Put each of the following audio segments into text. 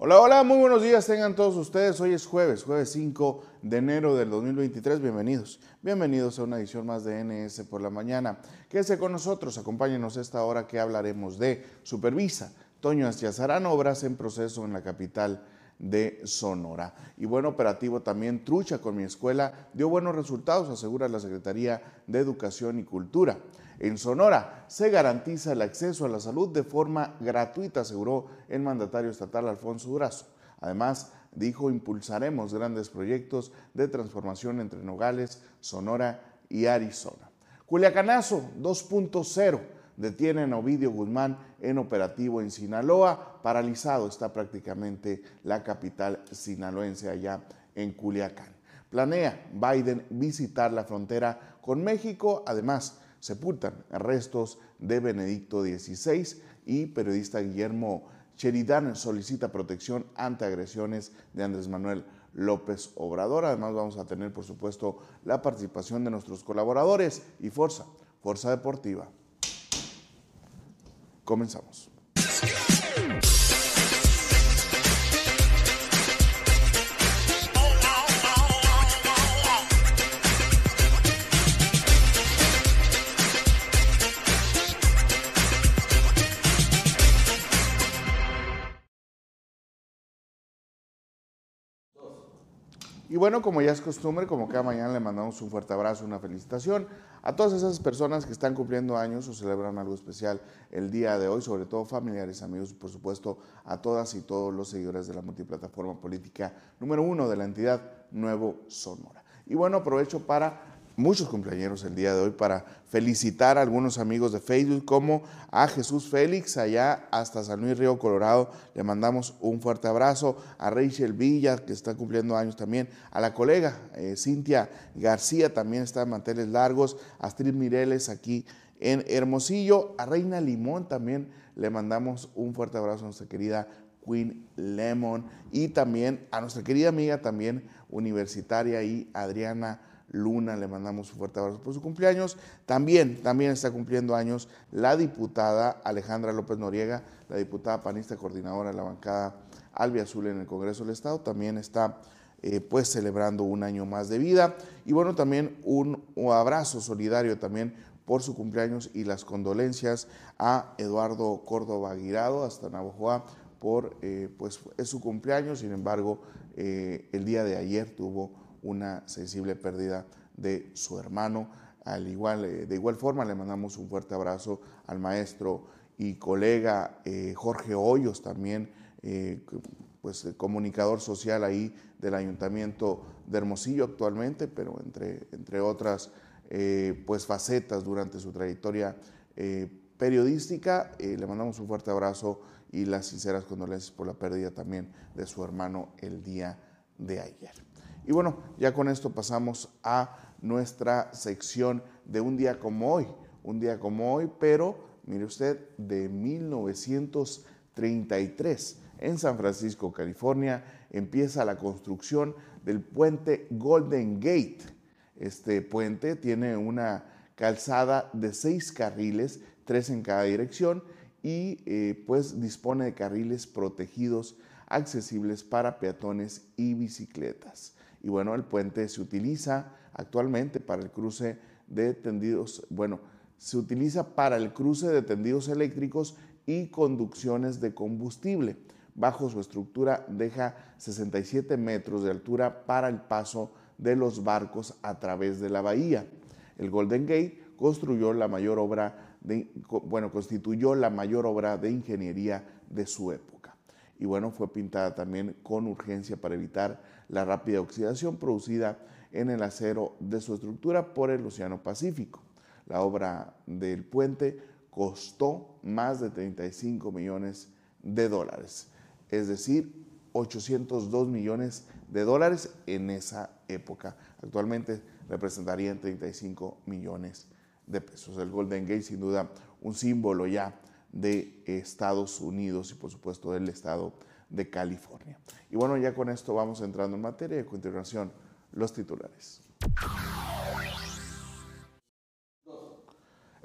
Hola, hola, muy buenos días tengan todos ustedes. Hoy es jueves, jueves 5 de enero del 2023. Bienvenidos, bienvenidos a una edición más de NS por la mañana. Quédese con nosotros, acompáñenos esta hora que hablaremos de Supervisa. Toño Astiazarán, obras en proceso en la capital de Sonora. Y buen operativo también Trucha con mi escuela dio buenos resultados, asegura la Secretaría de Educación y Cultura. En Sonora se garantiza el acceso a la salud de forma gratuita, aseguró el mandatario estatal Alfonso Durazo. Además, dijo, impulsaremos grandes proyectos de transformación entre Nogales, Sonora y Arizona. Culiacanazo 2.0 detienen a Ovidio Guzmán en operativo en Sinaloa. Paralizado está prácticamente la capital sinaloense allá en Culiacán. Planea Biden visitar la frontera con México. Además, sepultan restos de Benedicto XVI y periodista Guillermo Sheridan solicita protección ante agresiones de Andrés Manuel López Obrador. Además vamos a tener, por supuesto, la participación de nuestros colaboradores y Fuerza, Fuerza Deportiva. Comenzamos. Y bueno, como ya es costumbre, como cada mañana le mandamos un fuerte abrazo, una felicitación a todas esas personas que están cumpliendo años o celebran algo especial el día de hoy, sobre todo familiares, amigos, por supuesto, a todas y todos los seguidores de la multiplataforma política número uno de la entidad Nuevo Sonora. Y bueno, aprovecho para muchos cumpleaños el día de hoy para felicitar a algunos amigos de Facebook como a Jesús Félix allá hasta San Luis Río Colorado. Le mandamos un fuerte abrazo. A Rachel Villa que está cumpliendo años también, a la colega eh, Cintia García también está en manteles largos, a Astrid Mireles aquí en Hermosillo, a Reina Limón también le mandamos un fuerte abrazo a nuestra querida Queen Lemon. Y también a nuestra querida amiga también universitaria y Adriana Luna, le mandamos un fuerte abrazo por su cumpleaños. También, también está cumpliendo años la diputada Alejandra López Noriega, la diputada panista coordinadora de la bancada Albia Azul en el Congreso del Estado, también está eh, pues celebrando un año más de vida. Y bueno, también un, abrazo solidario también por su cumpleaños y las condolencias a Eduardo Córdoba Aguirado hasta Navajoa por eh, pues es su cumpleaños, sin embargo, eh, el día de ayer tuvo una sensible pérdida de su hermano. Al igual, eh, de igual forma le mandamos un fuerte abrazo al maestro y colega eh, Jorge Hoyos, también eh, pues, comunicador social ahí del Ayuntamiento de Hermosillo actualmente, pero entre, entre otras pues, facetas durante su trayectoria periodística. le mandamos un fuerte abrazo y las sinceras condolencias por la pérdida también de su hermano el día de ayer. Y bueno, ya con esto pasamos a nuestra sección de un día como hoy. Un día como hoy, pero mire usted, de 1933, en San Francisco, California, empieza la construcción del puente Golden Gate. Este puente tiene una calzada de seis carriles, tres en cada dirección, y eh, pues dispone de carriles protegidos accesibles para peatones y bicicletas. Y bueno, el puente se utiliza actualmente para el cruce de tendidos, bueno, se utiliza para el cruce de tendidos eléctricos y conducciones de combustible. Bajo su estructura deja 67 metros de altura para el paso de los barcos a través de la bahía. El Golden Gate construyó la mayor obra bueno, constituyó la mayor obra de ingeniería de su época. Y bueno, fue pintada también con urgencia para evitar la rápida oxidación producida en el acero de su estructura por el Océano Pacífico. La obra del puente costó más de 35 millones de dólares, es decir, 802 millones de dólares en esa época. Actualmente representarían 35 millones de pesos. El Golden Gate, sin duda, un símbolo ya de Estados Unidos y por supuesto del estado de California. Y bueno, ya con esto vamos entrando en materia y a continuación los titulares.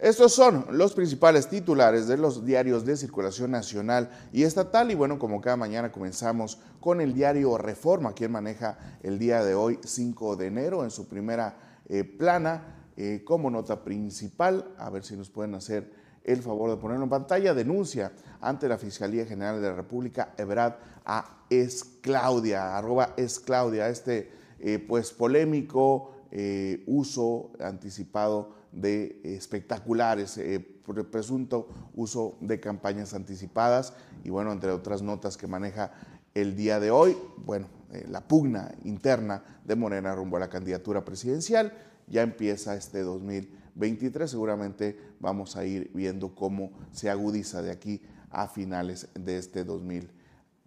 Estos son los principales titulares de los diarios de circulación nacional y estatal. Y bueno, como cada mañana comenzamos con el diario Reforma, quien maneja el día de hoy, 5 de enero, en su primera eh, plana, eh, como nota principal. A ver si nos pueden hacer el favor de ponerlo en pantalla. Denuncia ante la Fiscalía General de la República, Ebrad, a. Es Claudia, arroba Es Claudia, este eh, pues polémico uso anticipado de espectaculares, eh, presunto uso de campañas anticipadas y bueno, entre otras notas que maneja el día de hoy, bueno, eh, la pugna interna de Morena rumbo a la candidatura presidencial. Ya empieza este 2023, seguramente vamos a ir viendo cómo se agudiza de aquí a finales de este 2023.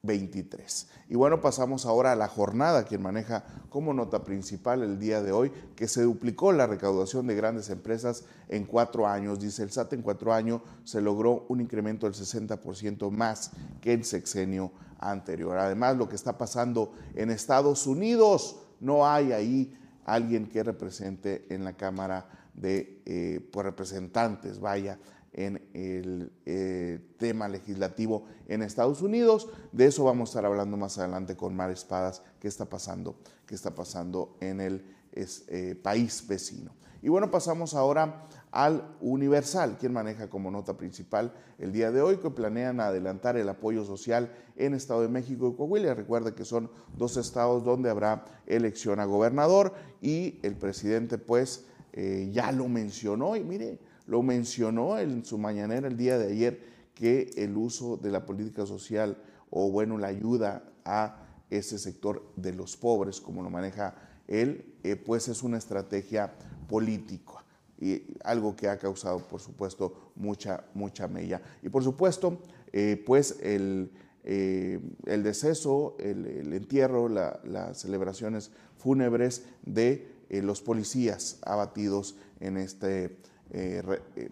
23. Y bueno, pasamos ahora a la jornada, quien maneja como nota principal el día de hoy, que se duplicó la recaudación de grandes empresas en cuatro años. Dice el SAT, en cuatro años se logró un incremento del 60% más que el sexenio anterior. Además, lo que está pasando en Estados Unidos, no hay ahí alguien que represente en la Cámara de eh, pues, Representantes, vaya, en el eh, tema legislativo en Estados Unidos. De eso vamos a estar hablando más adelante con Mar Espadas, qué está pasando, qué está pasando en el eh, país vecino. Y bueno, pasamos ahora al Universal, quien maneja como nota principal el día de hoy, que planean adelantar el apoyo social en Estado de México y Coahuila. Recuerda que son dos estados donde habrá elección a gobernador y el presidente pues eh, ya lo mencionó y mire, lo mencionó en su mañanera el día de ayer, que el uso de la política social o bueno, la ayuda a ese sector de los pobres, como lo maneja él, eh, pues es una estrategia política y algo que ha causado, por supuesto, mucha, mucha mella. Y por supuesto, eh, pues el, el deceso, el, entierro, las celebraciones fúnebres de los policías abatidos en este eh, eh,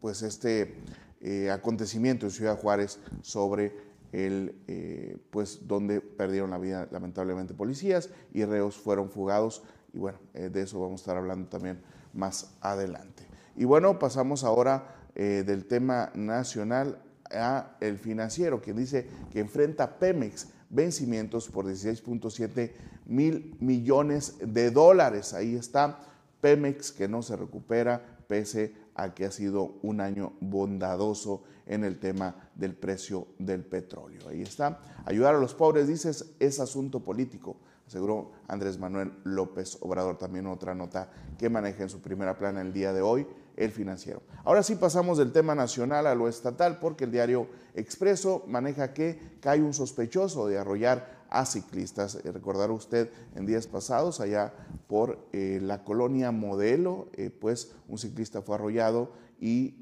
pues este eh, acontecimiento en Ciudad Juárez sobre el, pues donde perdieron la vida lamentablemente policías y reos fueron fugados y bueno, de eso vamos a estar hablando también más adelante. Y bueno, pasamos ahora del tema nacional a el financiero, quien dice que enfrenta Pemex vencimientos por 16.7 mil millones de dólares. Ahí está Pemex que no se recupera, pese a que ha sido un año bondadoso en el tema del precio del petróleo. Ahí está. Ayudar a los pobres, dices, es asunto político, aseguró Andrés Manuel López Obrador. También otra nota que maneja en su primera plana el día de hoy, el financiero. Ahora sí pasamos del tema nacional a lo estatal, porque el diario Expreso maneja que cae un sospechoso de arrollar a ciclistas. Eh, recordará usted en días pasados, allá por eh, la colonia Modelo, eh, pues un ciclista fue arrollado y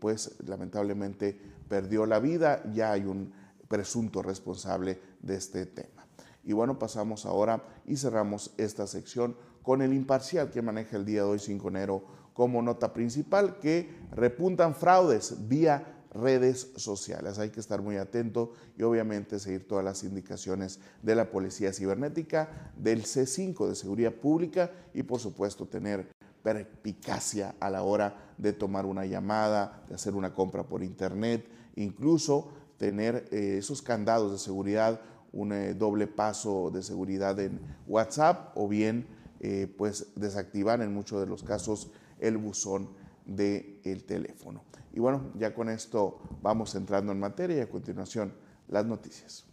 pues lamentablemente perdió la vida. Ya hay un presunto responsable de este tema. Y bueno, pasamos ahora y cerramos esta sección con el imparcial que maneja el día de hoy, 5 de enero, como nota principal, que repuntan fraudes vía redes sociales. Hay que estar muy atento y obviamente seguir todas las indicaciones de la Policía Cibernética, del C5 de Seguridad Pública y por supuesto tener perspicacia a la hora de tomar una llamada, de hacer una compra por internet, incluso tener eh, esos candados de seguridad, un eh, doble paso de seguridad en WhatsApp o bien eh, pues desactivar en muchos de los casos el buzón del teléfono. Y bueno, ya con esto vamos entrando en materia y a continuación las noticias.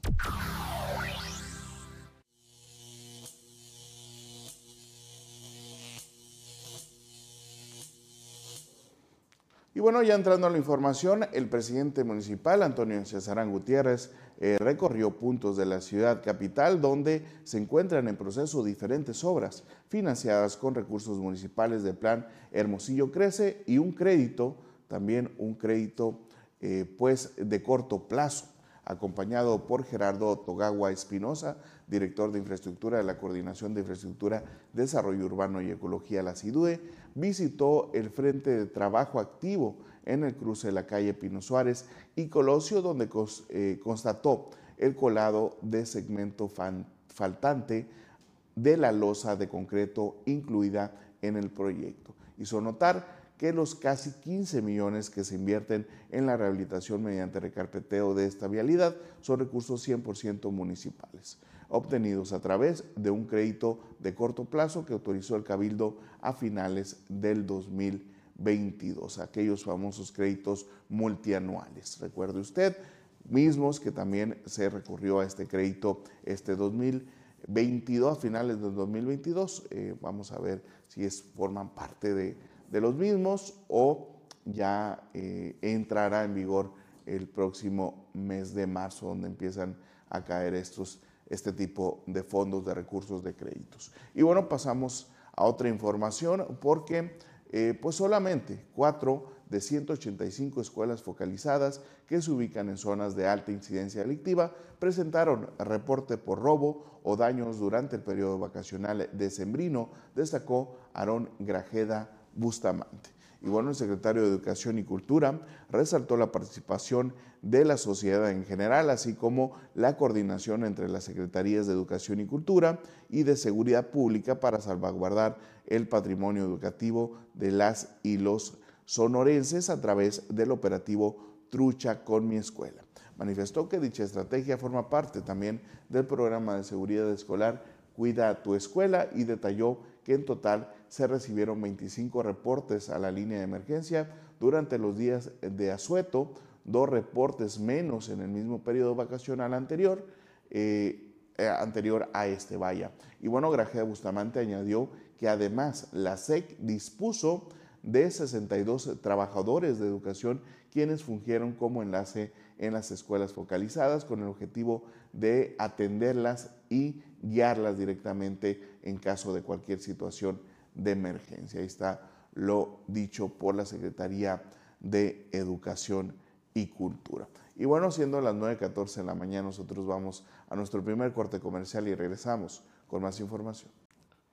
Y bueno, ya entrando en la información, el presidente municipal, Antonio Cesarán Gutiérrez, eh, recorrió puntos de la ciudad capital donde se encuentran en proceso diferentes obras financiadas con recursos municipales del plan Hermosillo Crece y un crédito también un crédito eh, pues de corto plazo, acompañado por Gerardo Togawa Espinosa, director de infraestructura de la Coordinación de Infraestructura, Desarrollo Urbano y Ecología, la CIDUE, visitó el frente de trabajo activo en el cruce de la calle Pino Suárez y Colosio, donde eh, constató el colado de segmento faltante de la losa de concreto incluida en el proyecto. Hizo notar que los casi 15 millones que se invierten en la rehabilitación mediante recarpeteo de esta vialidad son recursos 100% municipales, obtenidos a través de un crédito de corto plazo que autorizó el Cabildo a finales del 2022, aquellos famosos créditos multianuales. Recuerde usted, mismos que también se recurrió a este crédito este 2022, a finales del 2022. Eh, vamos a ver si forman parte de, los mismos o ya eh, entrará en vigor el próximo mes de marzo, donde empiezan a caer estos, este tipo de fondos de recursos de créditos. Y bueno, pasamos a otra información porque eh, pues solamente cuatro de 185 escuelas focalizadas que se ubican en zonas de alta incidencia delictiva presentaron reporte por robo o daños durante el periodo vacacional decembrino, destacó Aarón Grajeda Bustamante. Y bueno, el secretario de Educación y Cultura resaltó la participación de la sociedad en general, así como la coordinación entre las Secretarías de Educación y Cultura y de Seguridad Pública para salvaguardar el patrimonio educativo de las y los sonorenses a través del operativo Trucha con mi escuela. Manifestó que dicha estrategia forma parte también del programa de seguridad escolar Cuida tu escuela y detalló que en total se recibieron 25 reportes a la línea de emergencia durante los días de asueto, dos reportes menos en el mismo periodo vacacional anterior, eh, eh, anterior a este vaya. Y bueno, Grajea Bustamante añadió que además la SEC dispuso de 62 trabajadores de educación quienes fungieron como enlace en las escuelas focalizadas con el objetivo de atenderlas y guiarlas directamente en caso de cualquier situación de emergencia. Ahí está lo dicho por la Secretaría de Educación y Cultura. Y bueno, siendo las 9.14 de la mañana, nosotros vamos a nuestro primer corte comercial y regresamos con más información.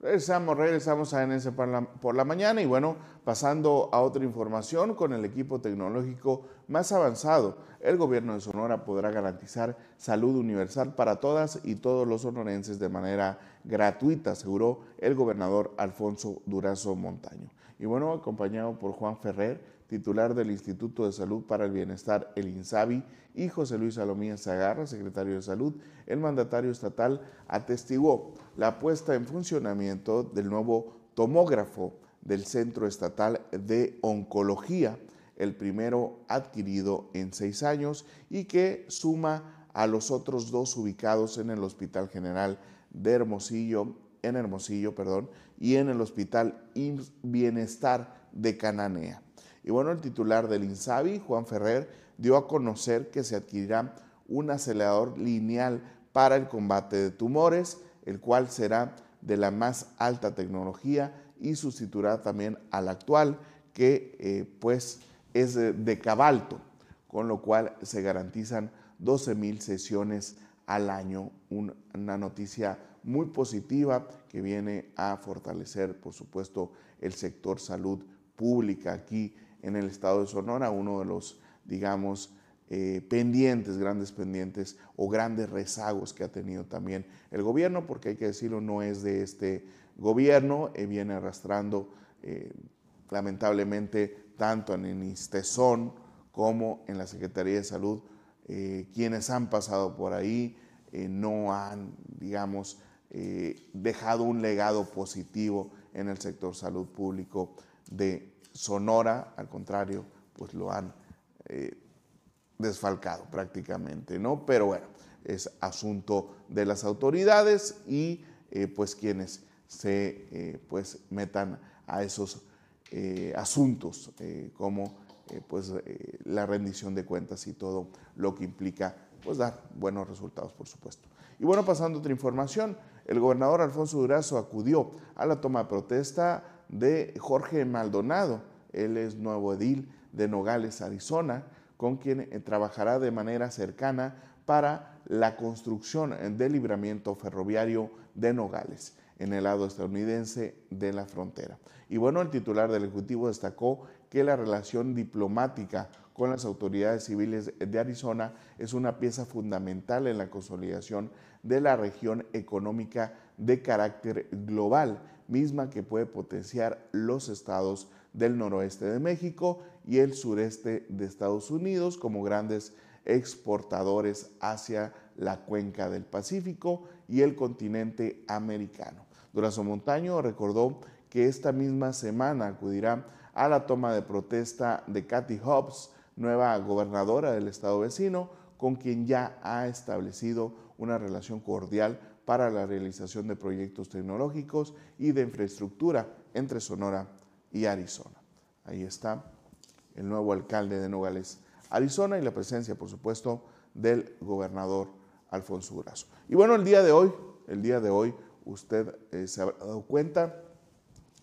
Regresamos, regresamos a NS por la, por la, mañana y bueno, pasando a otra información, con el equipo tecnológico más avanzado, el gobierno de Sonora podrá garantizar salud universal para todas y todos los sonorenses de manera gratuita, aseguró el gobernador Alfonso Durazo Montaño. Y bueno, acompañado por Juan Ferrer, titular del Instituto de Salud para el Bienestar, el INSABI, y José Luis Salomía Zagarra, secretario de Salud, el mandatario estatal atestiguó la puesta en funcionamiento del nuevo tomógrafo del Centro Estatal de Oncología, el primero adquirido en seis años y que suma a los otros dos ubicados en el Hospital General de Hermosillo, en Hermosillo, perdón, y en el Hospital Bienestar de Cananea. Y bueno, el titular del INSABI, Juan Ferrer, dio a conocer que se adquirirá un acelerador lineal para el combate de tumores, el cual será de la más alta tecnología y sustituirá también al actual, que eh, pues es de, cabalto, con lo cual se garantizan 12 mil sesiones al año, una noticia muy positiva que viene a fortalecer, por supuesto, el sector salud pública aquí en el estado de Sonora, uno de los, digamos, eh, pendientes, grandes pendientes o grandes rezagos que ha tenido también el gobierno, porque hay que decirlo, no es de este gobierno, eh, viene arrastrando eh, lamentablemente tanto en el ISTESON como en la Secretaría de Salud, quienes han pasado por ahí no han, digamos, dejado un legado positivo en el sector salud público de Sonora, al contrario, pues lo han eh, desfalcado prácticamente, ¿no? Pero bueno, es asunto de las autoridades y eh, pues quienes se eh, pues metan a esos asuntos como pues la rendición de cuentas y todo lo que implica pues dar buenos resultados, por supuesto. Y bueno, pasando a otra información, el gobernador Alfonso Durazo acudió a la toma de protesta de Jorge Maldonado. Él es nuevo edil de Nogales, Arizona, con quien eh, trabajará de manera cercana para la construcción del libramiento ferroviario de Nogales en el lado estadounidense de la frontera. Y bueno, el titular del Ejecutivo destacó que la relación diplomática con las autoridades civiles de Arizona es una pieza fundamental en la consolidación de la región económica de carácter global misma que puede potenciar los estados del noroeste de México y el sureste de Estados Unidos como grandes exportadores hacia la cuenca del Pacífico y el continente americano. Durazo Montaño recordó que esta misma semana acudirá a la toma de protesta de Kathy Hobbs, nueva gobernadora del estado vecino, con quien ya ha establecido una relación cordial para la realización de proyectos tecnológicos y de infraestructura entre Sonora y Arizona. Ahí está el nuevo alcalde de Nogales, Arizona, y la presencia, por supuesto, del gobernador Alfonso Durazo. Y bueno, el día de hoy, el día de hoy, usted eh, se ha dado cuenta,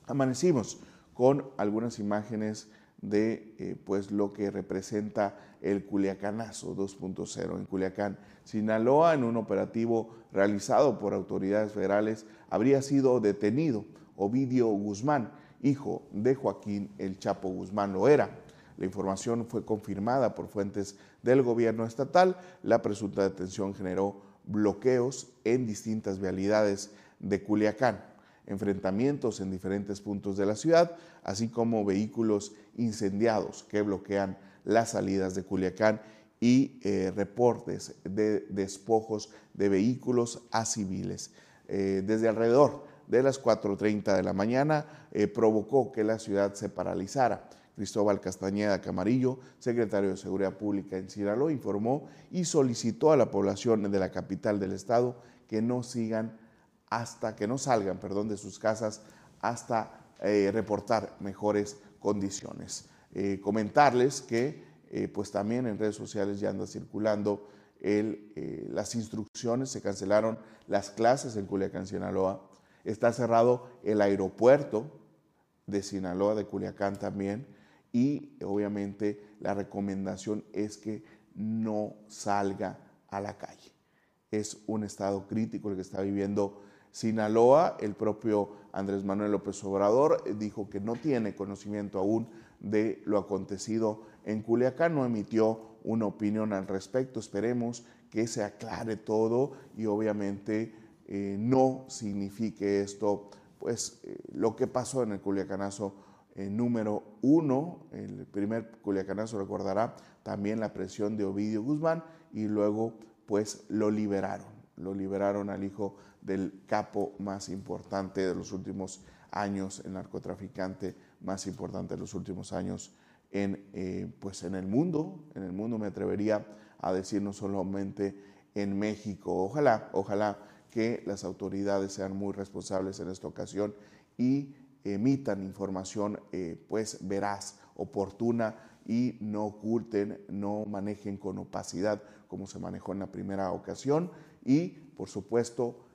amanecimos con algunas imágenes de eh, pues lo que representa el Culiacanazo 2.0 en Culiacán, Sinaloa, en un operativo realizado por autoridades federales, habría sido detenido Ovidio Guzmán, hijo de Joaquín El Chapo Guzmán lo era. La información fue confirmada por fuentes del gobierno estatal. La presunta detención generó bloqueos en distintas vialidades de Culiacán, enfrentamientos en diferentes puntos de la ciudad, así como vehículos incendiados que bloquean las salidas de Culiacán y eh, reportes de despojos de vehículos a civiles. Eh, desde alrededor de las 4.30 de la mañana eh, provocó que la ciudad se paralizara. Cristóbal Castañeda Camarillo, secretario de Seguridad Pública en Sinaloa, informó y solicitó a la población de la capital del estado que no sigan hasta que no salgan, perdón, de sus casas hasta reportar mejores condiciones. comentarles que eh, pues también en redes sociales ya anda circulando eh, las instrucciones, se cancelaron las clases en Culiacán, Sinaloa, está cerrado el aeropuerto de Sinaloa, de Culiacán también, y obviamente la recomendación es que no salga a la calle. Es un estado crítico el que está viviendo Sinaloa. El propio Andrés Manuel López Obrador dijo que no tiene conocimiento aún de lo acontecido en Culiacán, no emitió una opinión al respecto. Esperemos que se aclare todo y obviamente eh, no signifique esto, pues eh, lo que pasó en el Culiacanazo eh, número uno, el primer Culiacanazo recordará también la presión de Ovidio Guzmán y luego pues lo liberaron, lo liberaron al hijo del capo más importante de los últimos años, el narcotraficante más importante de los últimos años en, eh, pues en el mundo, en el mundo me atrevería a decir no solamente en México. Ojalá, ojalá que las autoridades sean muy responsables en esta ocasión y emitan información eh, pues veraz, oportuna y no oculten, no manejen con opacidad como se manejó en la primera ocasión y por supuesto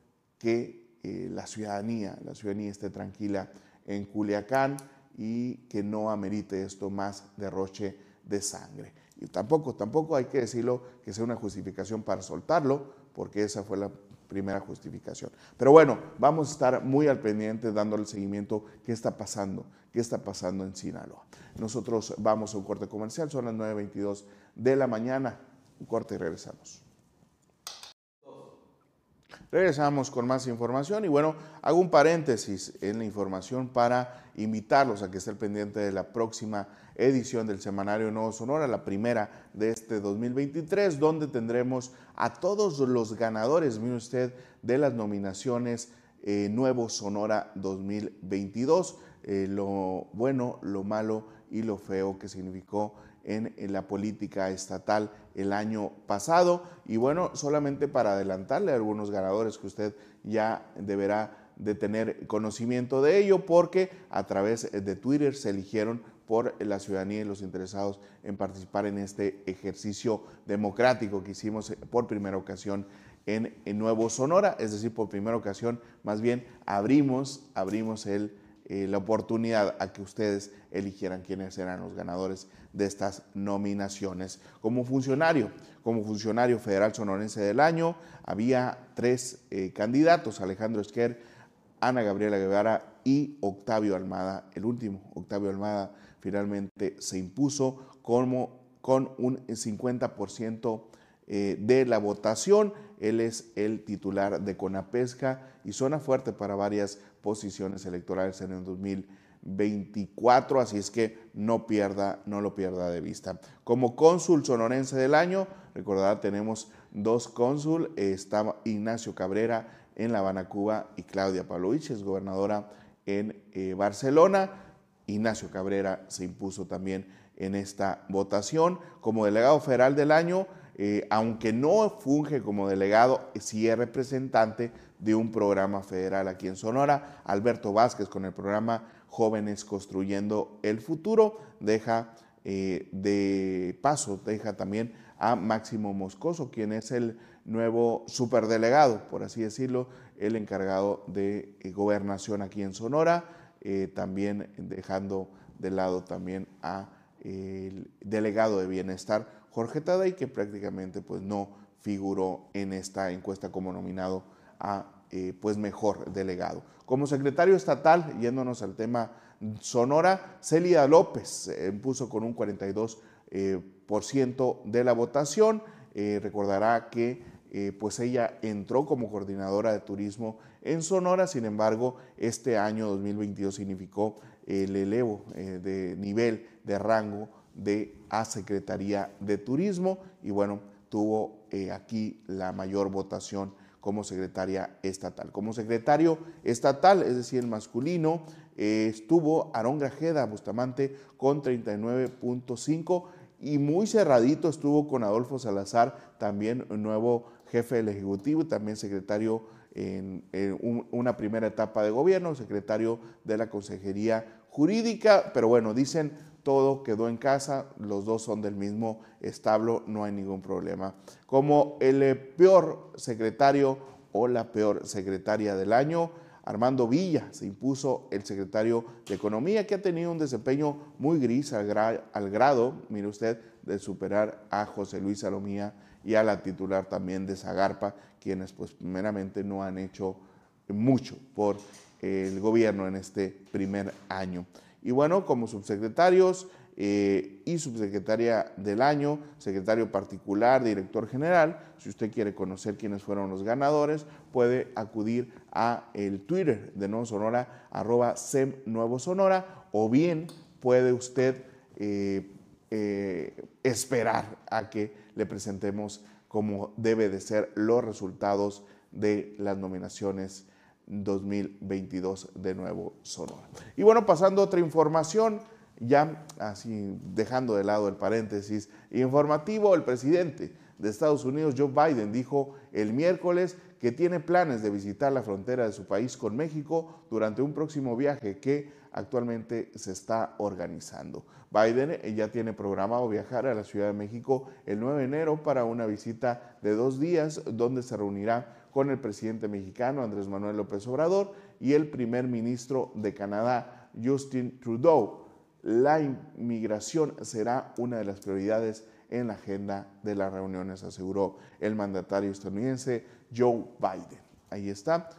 que eh, la ciudadanía, la ciudadanía esté tranquila en Culiacán y que no amerite esto más derroche de sangre. Y tampoco, tampoco hay que decirlo que sea una justificación para soltarlo, porque esa fue la primera justificación. Pero bueno, vamos a estar muy al pendiente dándole seguimiento qué está pasando, qué está pasando en Sinaloa. Nosotros vamos a un corte comercial, son las 9.22 de la mañana, un corte y regresamos. Regresamos con más información y bueno, hago un paréntesis en la información para invitarlos a que estén pendiente de la próxima edición del Semanario Nuevo Sonora, la primera de este 2023, donde tendremos a todos los ganadores, mire usted, de las nominaciones eh, Nuevo Sonora 2022, eh, lo bueno, lo malo y lo feo que significó en, la política estatal el año pasado. Y bueno, solamente para adelantarle a algunos ganadores que usted ya deberá de tener conocimiento de ello, porque a través de Twitter se eligieron por la ciudadanía y los interesados en participar en este ejercicio democrático que hicimos por primera ocasión en, Nuevo Sonora, es decir, por primera ocasión, más bien abrimos, abrimos el eh, la oportunidad a que ustedes eligieran quiénes eran los ganadores de estas nominaciones. Como funcionario, como funcionario federal sonorense del año, había tres eh, candidatos, Alejandro Esquer, Ana Gabriela Guevara y Octavio Almada. El último, Octavio Almada, finalmente se impuso como, con un 50% eh, de la votación. Él es el titular de Conapesca y zona fuerte para varias posiciones electorales en el 2023. 2024, así es que no pierda, no lo pierda de vista. Como cónsul sonorense del año, recordará, tenemos dos cónsul, está Ignacio Cabrera en La Habana, Cuba, y Claudia Pavlovich, es gobernadora en eh, Barcelona. Ignacio Cabrera se impuso también en esta votación. Como delegado federal del año, eh, aunque no funge como delegado, sí es representante de un programa federal aquí en Sonora. Alberto Vázquez con el programa Jóvenes Construyendo el Futuro deja eh, de paso, deja también a Máximo Moscoso, quien es el nuevo superdelegado, por así decirlo, el encargado de eh, gobernación aquí en Sonora, también dejando de lado también a el delegado de bienestar Jorge Taday, que prácticamente pues, no figuró en esta encuesta como nominado a eh, pues mejor delegado. Como secretario estatal, yéndonos al tema Sonora, Celia López impuso con un 42% eh, por ciento de la votación. Eh, recordará que pues ella entró como coordinadora de turismo en Sonora, sin embargo, este año 2022 significó el elevo de nivel de rango de a Secretaría de Turismo y bueno, tuvo eh, aquí la mayor votación como secretaria estatal. Como secretario estatal, es decir, el masculino, eh, estuvo Aarón Grajeda Bustamante con 39.5 y muy cerradito estuvo con Adolfo Salazar, también nuevo jefe del Ejecutivo y también secretario en, en una primera etapa de gobierno, secretario de la Consejería Jurídica, pero bueno, dicen todo quedó en casa, los dos son del mismo establo, no hay ningún problema. Como el eh, peor secretario o la peor secretaria del año, Armando Villa se impuso el secretario de Economía, que ha tenido un desempeño muy gris al, grado, mire usted, de superar a José Luis Salomía y a la titular también de Zagarpa, quienes pues primeramente no han hecho mucho por el gobierno en este primer año. Y bueno, como subsecretarios eh, y subsecretaria del año, secretario particular, director general, si usted quiere conocer quiénes fueron los ganadores, puede acudir a el Twitter de Nuevo Sonora, arroba SEM Nuevo Sonora, o bien puede usted eh, eh, esperar a que le presentemos como debe de ser los resultados de las nominaciones 2022 de nuevo Sonora. Y bueno, pasando a otra información, ya así dejando de lado el paréntesis informativo, el presidente de Estados Unidos, Joe Biden, dijo el miércoles que tiene planes de visitar la frontera de su país con México durante un próximo viaje que actualmente se está organizando. Biden ya tiene programado viajar a la Ciudad de México el 9 de enero para una visita de dos días donde se reunirá con el presidente mexicano Andrés Manuel López Obrador y el primer ministro de Canadá, Justin Trudeau. La inmigración será una de las prioridades en la agenda de las reuniones, aseguró el mandatario estadounidense Joe Biden. Ahí está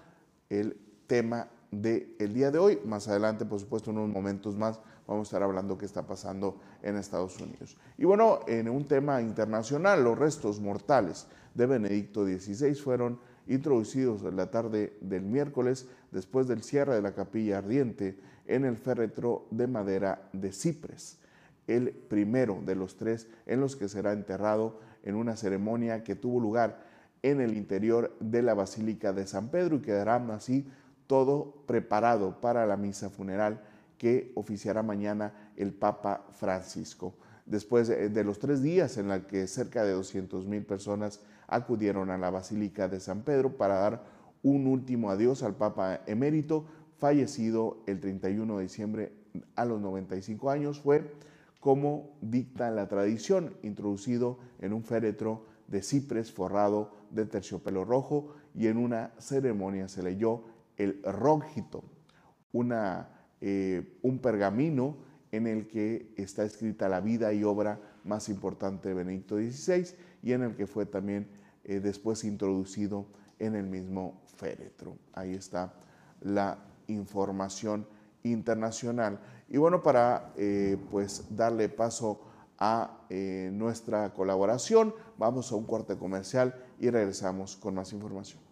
el tema del día de hoy. Más adelante, por supuesto, en unos momentos más, vamos a estar hablando qué está pasando en Estados Unidos. Y bueno, en un tema internacional, los restos mortales de Benedicto XVI fueron introducidos en la tarde del miércoles después del cierre de la capilla ardiente en el féretro de madera de Cipres, el primero de los tres en los que será enterrado en una ceremonia que tuvo lugar en el interior de la Basílica de San Pedro y quedará así todo preparado para la misa funeral que oficiará mañana el Papa Francisco. Después de los tres días en la que cerca de 200 mil personas acudieron a la Basílica de San Pedro para dar un último adiós al Papa emérito, fallecido el 31 de diciembre a los 95 años. Fue, como dicta la tradición, introducido en un féretro de cipres forrado de terciopelo rojo y en una ceremonia se leyó el rógito, eh, un pergamino en el que está escrita la vida y obra más importante de Benedicto XVI y en el que fue también eh, después introducido en el mismo féretro. Ahí está la información internacional. Y bueno, para eh, pues darle paso a eh, nuestra colaboración, vamos a un corte comercial y regresamos con más información.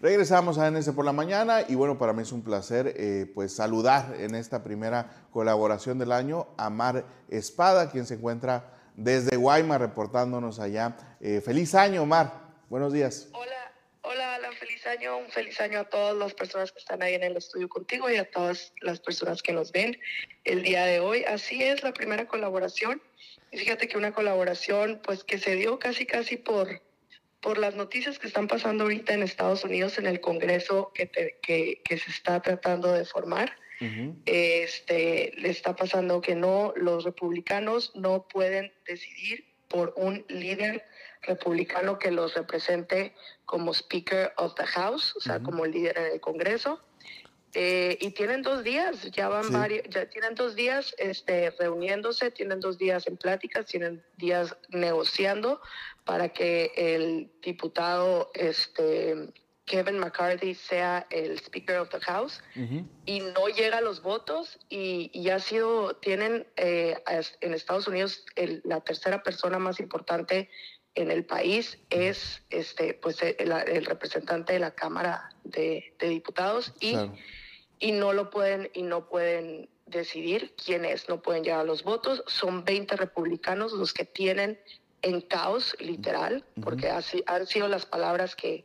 Regresamos a NS por la mañana y bueno, para mí es un placer eh, pues saludar en esta primera colaboración del año a Mar Espada, quien se encuentra desde Guaymas reportándonos allá. Eh, feliz año, Mar. Buenos días. Hola, hola, Alan. Feliz año. Un feliz año a todas las personas que están ahí en el estudio contigo y a todas las personas que nos ven el día de hoy. Así es, la primera colaboración. Y fíjate que una colaboración pues que se dio casi casi por por las noticias que están pasando ahorita en Estados Unidos en el Congreso que, que, que, se está tratando de formar. este, le está pasando que no, los republicanos no pueden decidir por un líder republicano que los represente como Speaker of the House, o sea, como líder en el Congreso. Eh, y tienen dos días, ya van varios, ya tienen dos días este, reuniéndose, tienen dos días en pláticas, tienen días negociando para que el diputado este, Kevin McCarthy sea el Speaker of the House y no llega a los votos y, y ha sido, tienen eh, en Estados Unidos la tercera persona más importante en el país es este pues el, representante de la Cámara de, Diputados y, y no lo pueden y no pueden decidir quién es, no pueden llegar a los votos. Son 20 republicanos los que tienen en caos, literal, porque así han sido las palabras que,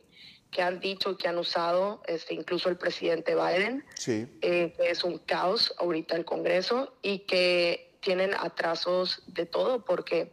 que han dicho y que han usado este, incluso el presidente Biden, sí. Eh, que es un caos ahorita el Congreso y que tienen atrasos de todo porque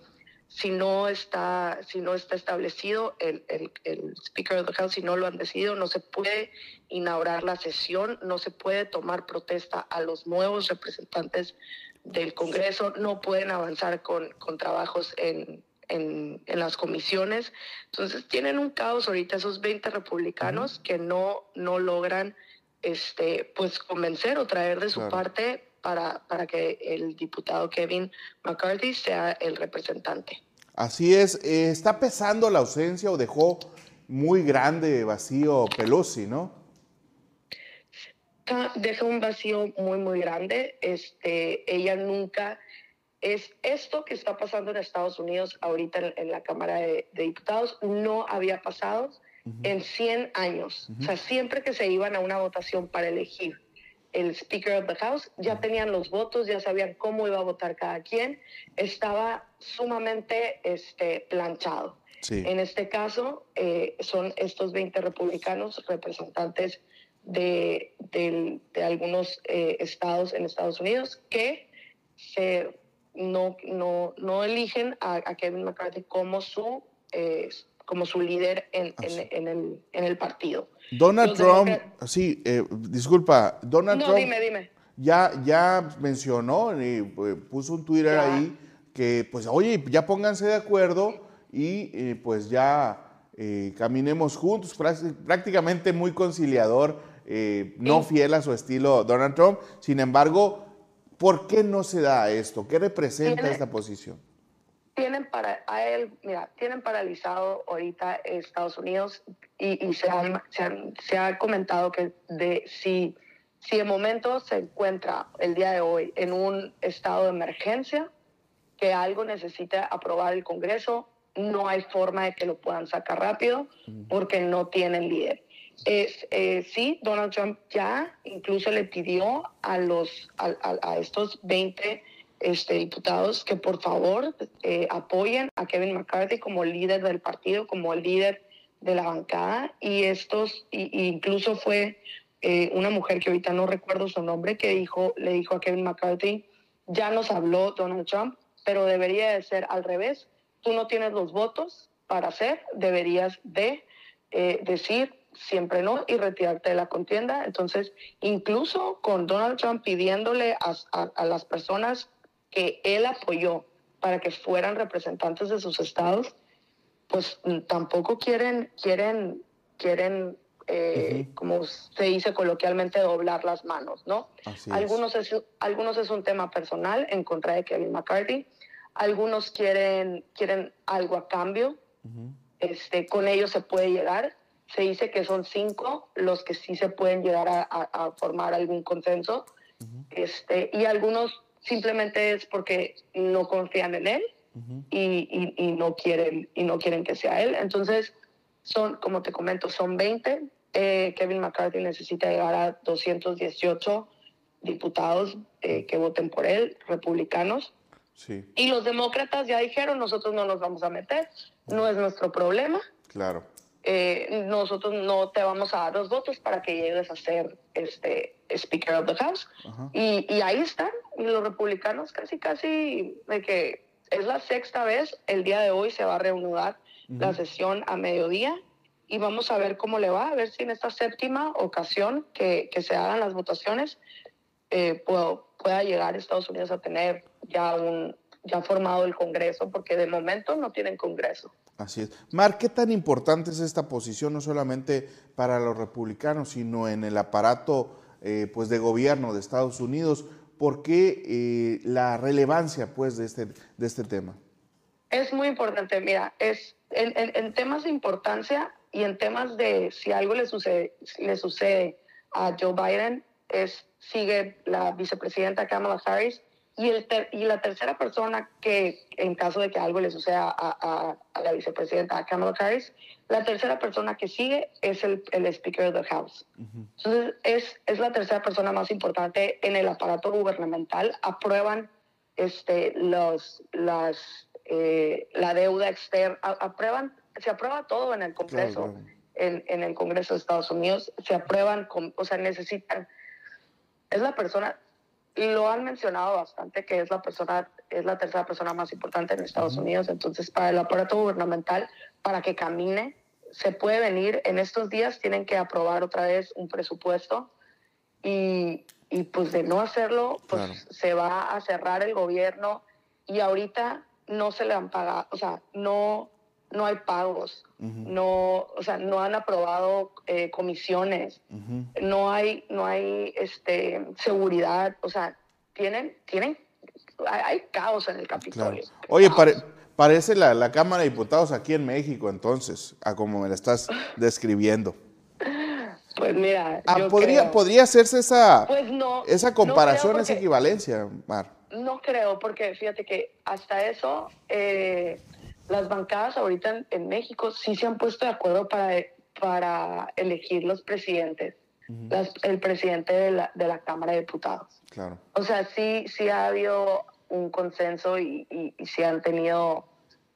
si no está, si no está establecido el, el, el, Speaker of the House, si no lo han decidido, no se puede inaugurar la sesión, no se puede tomar protesta a los nuevos representantes del Congreso, no pueden avanzar con, con trabajos en, en, en, las comisiones. Entonces tienen un caos ahorita esos 20 republicanos que no, no logran este, pues convencer o traer de su parte para, para que el diputado Kevin McCarthy sea el representante. Así es, eh, está pesando la ausencia o dejó muy grande vacío Pelosi, ¿no? Deja un vacío muy, muy grande. Este, ella nunca es esto que está pasando en Estados Unidos ahorita en, la Cámara de, Diputados no había pasado en 100 años. O sea, siempre que se iban a una votación para elegir el Speaker of the House, ya tenían los votos, ya sabían cómo iba a votar cada quien, estaba sumamente este, planchado. En este caso, eh, son estos 20 republicanos representantes de, algunos eh, estados en Estados Unidos que se, no, no, no eligen a, Kevin McCarthy como su, eh, como su líder en, en, el, en el partido. Donald Trump, sí, eh, disculpa, Donald no, Trump dime, dime. Ya, ya mencionó, y, eh, puso un Twitter ahí que, pues, oye, ya pónganse de acuerdo y eh, pues ya caminemos juntos, prácticamente muy conciliador, no fiel a su estilo Donald Trump. Sin embargo, ¿por qué no se da esto? ¿Qué representa esta posición? tienen para a él, mira, tienen paralizado ahorita Estados Unidos y, y se, se, ha comentado que de si si de momento se encuentra el día de hoy en un estado de emergencia, que algo necesita aprobar el Congreso, no hay forma de que lo puedan sacar rápido porque no tienen líder. Es, eh, sí, Donald Trump ya incluso le pidió a, los, a, a estos 20 este, diputados que por favor eh, apoyen a Kevin McCarthy como líder del partido, como líder de la bancada. Y estos, incluso fue eh, una mujer que ahorita no recuerdo su nombre, que dijo, le dijo a Kevin McCarthy, ya nos habló Donald Trump, pero debería de ser al revés. Tú no tienes los votos para hacer, deberías de eh, decir siempre no y retirarte de la contienda. Entonces, incluso con Donald Trump pidiéndole a, a las personas que él apoyó para que fueran representantes de sus estados, pues mm, tampoco quieren, quieren, quieren, eh, como se dice coloquialmente, doblar las manos, ¿no? algunos es. algunos es un tema personal en contra de Kevin McCarthy, algunos quieren, quieren algo a cambio, este, con ellos se puede llegar. Se dice que son cinco los que sí se pueden llegar a, formar algún consenso. este, y algunos simplemente es porque no confían en él y, no quieren, y no quieren que sea él. Entonces, son, como te comento, son 20 eh, Kevin McCarthy necesita llegar a 218 diputados eh, que voten por él, republicanos. Sí, Y los demócratas ya dijeron, nosotros no nos vamos a meter, no es nuestro problema. claro. Eh, nosotros no te vamos a dar los votos para que llegues a ser este Speaker of the House. Ajá. Y, y ahí están, y los republicanos casi, casi, de que es la sexta vez, el día de hoy se va a reanudar la sesión a mediodía y vamos a ver cómo le va, a ver si en esta séptima ocasión que, que se hagan las votaciones eh, puedo- pueda llegar Estados Unidos a tener ya un ya formado el Congreso, porque de momento no tienen Congreso. Así es. Mar, ¿qué tan importante es esta posición, no solamente para los republicanos, sino en el aparato eh, pues, de gobierno de Estados Unidos? ¿Por qué eh, la relevancia pues, de, este, de este tema? Es muy importante, mira, es en, en- temas de importancia y en temas de si algo le sucede, le sucede a Joe Biden, es sigue la vicepresidenta Kamala Harris y, el ter- y la tercera persona que, en caso de que algo le suceda a, a- a la vicepresidenta Kamala Harris, la tercera persona que sigue es el, el Speaker of the House. Entonces, es, es la tercera persona más importante en el aparato gubernamental. Aprueban este, los, las, eh, la deuda externa, a- aprueban, se aprueba todo en el Congreso, Claro, claro. En, en el Congreso de Estados Unidos, se aprueban, con, o sea, necesitan, es la persona, lo han mencionado bastante, que es la persona, es la tercera persona más importante en Estados Unidos, entonces para el aparato gubernamental, para que camine, se puede venir, en estos días tienen que aprobar otra vez un presupuesto y, y pues de no hacerlo, pues Claro. se va a cerrar el gobierno y ahorita no se le han pagado, o sea, no, no hay pagos, no, o sea, no han aprobado eh, comisiones, no hay, no hay este, seguridad, o sea, tienen, tienen, hay, hay caos en el Claro. Capitolio. Oye, pare- parece la, la Cámara de Diputados aquí en México, entonces, a como me la estás describiendo. Pues mira, Ah, yo podría, creo- podría hacerse esa, Pues no. esa no comparación, esa equivalencia, Mar. No creo, porque fíjate que hasta eso, eh, las bancadas ahorita en, en México sí se han puesto de acuerdo para, para elegir los presidentes, las- el presidente de la, de la Cámara de Diputados. Claro. O sea, sí, sí ha habido un consenso y, y, y sí han tenido,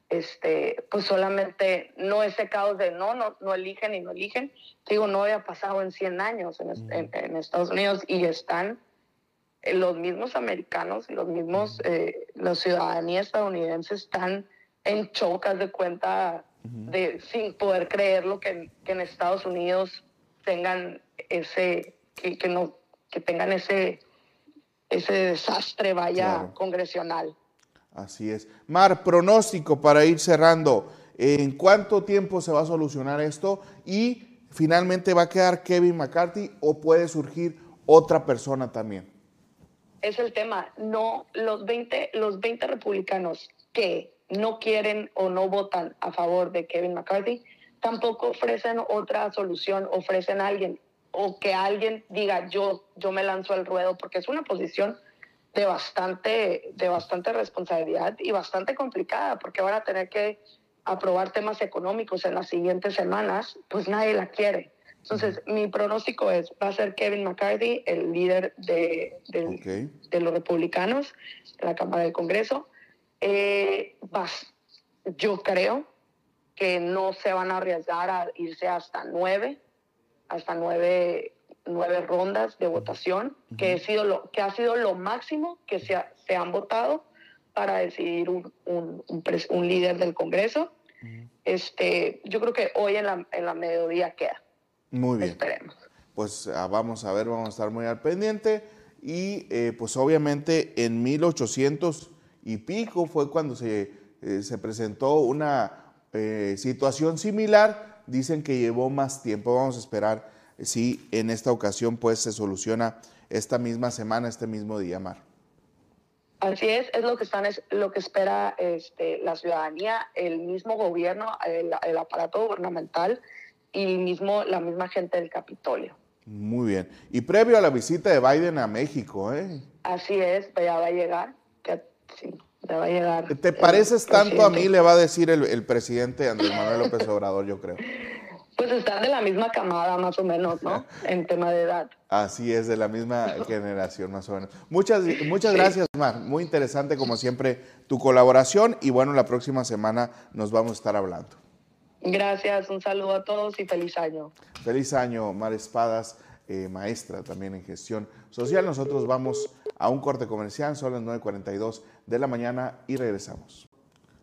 este, pues solamente, no ese caos de no, no, no eligen y no eligen. Digo, no había pasado en 100 años en, en- en Estados Unidos y están eh, los mismos americanos, los mismos, eh, la ciudadanía estadounidense están en chocas de cuenta de sin poder creer lo que, que en Estados Unidos tengan ese, que, que no, que tengan ese, ese desastre vaya Claro. congresional. Así es. Mar, pronóstico para ir cerrando. ¿En cuánto tiempo se va a solucionar esto? Y finalmente va a quedar Kevin McCarthy o puede surgir otra persona también. es el tema. No, los 20, los 20 republicanos que no quieren o no votan a favor de Kevin McCarthy tampoco ofrecen otra solución, ofrecen a alguien o que alguien diga yo, yo me lanzo al ruedo porque es una posición de bastante, de bastante responsabilidad y bastante complicada porque van a tener que aprobar temas económicos en las siguientes semanas, pues nadie la quiere. Entonces, mi pronóstico es, va a ser Kevin McCarthy, el líder de, de los republicanos en la Cámara del Congreso. Eh, vas- yo creo que no se van a arriesgar a irse hasta nueve, hasta nueve, nueve rondas de votación, que, ha sido lo, que ha sido lo máximo que se, ha- se han votado para decidir un, un- un pres- un líder del Congreso. este, yo creo que hoy en la, en la mediodía queda. Muy bien. Esperemos. Pues ah, vamos a ver, vamos a estar muy al pendiente. Y eh, pues obviamente en 1800 y pico fue cuando se, eh, se presentó una eh, situación similar. Dicen que llevó más tiempo. Vamos a esperar si en esta ocasión pues se soluciona esta misma semana, este mismo día, Mar. Así es, es lo que están, es lo que espera este, la ciudadanía, el mismo gobierno, el, el aparato gubernamental y mismo, la misma gente del Capitolio. Muy bien. Y previo a la visita de Biden a México, ¿eh? Así es, ya va a llegar, sí, ya va a llegar. ¿Te pareces tanto a mí? Le va a decir el, el presidente Andrés Manuel López Obrador, yo creo. Pues están de la misma camada, más o menos, ¿no? en tema de edad. Así es, de la misma generación, más o menos. Muchas, muchas gracias, Mar. Muy interesante, como siempre, tu colaboración. Y bueno, la próxima semana nos vamos a estar hablando. Gracias, un saludo a todos y feliz año. Feliz año, Mar Espadas, eh, maestra también en gestión social. Nosotros vamos a un corte comercial, son las 9.42 de la mañana y regresamos.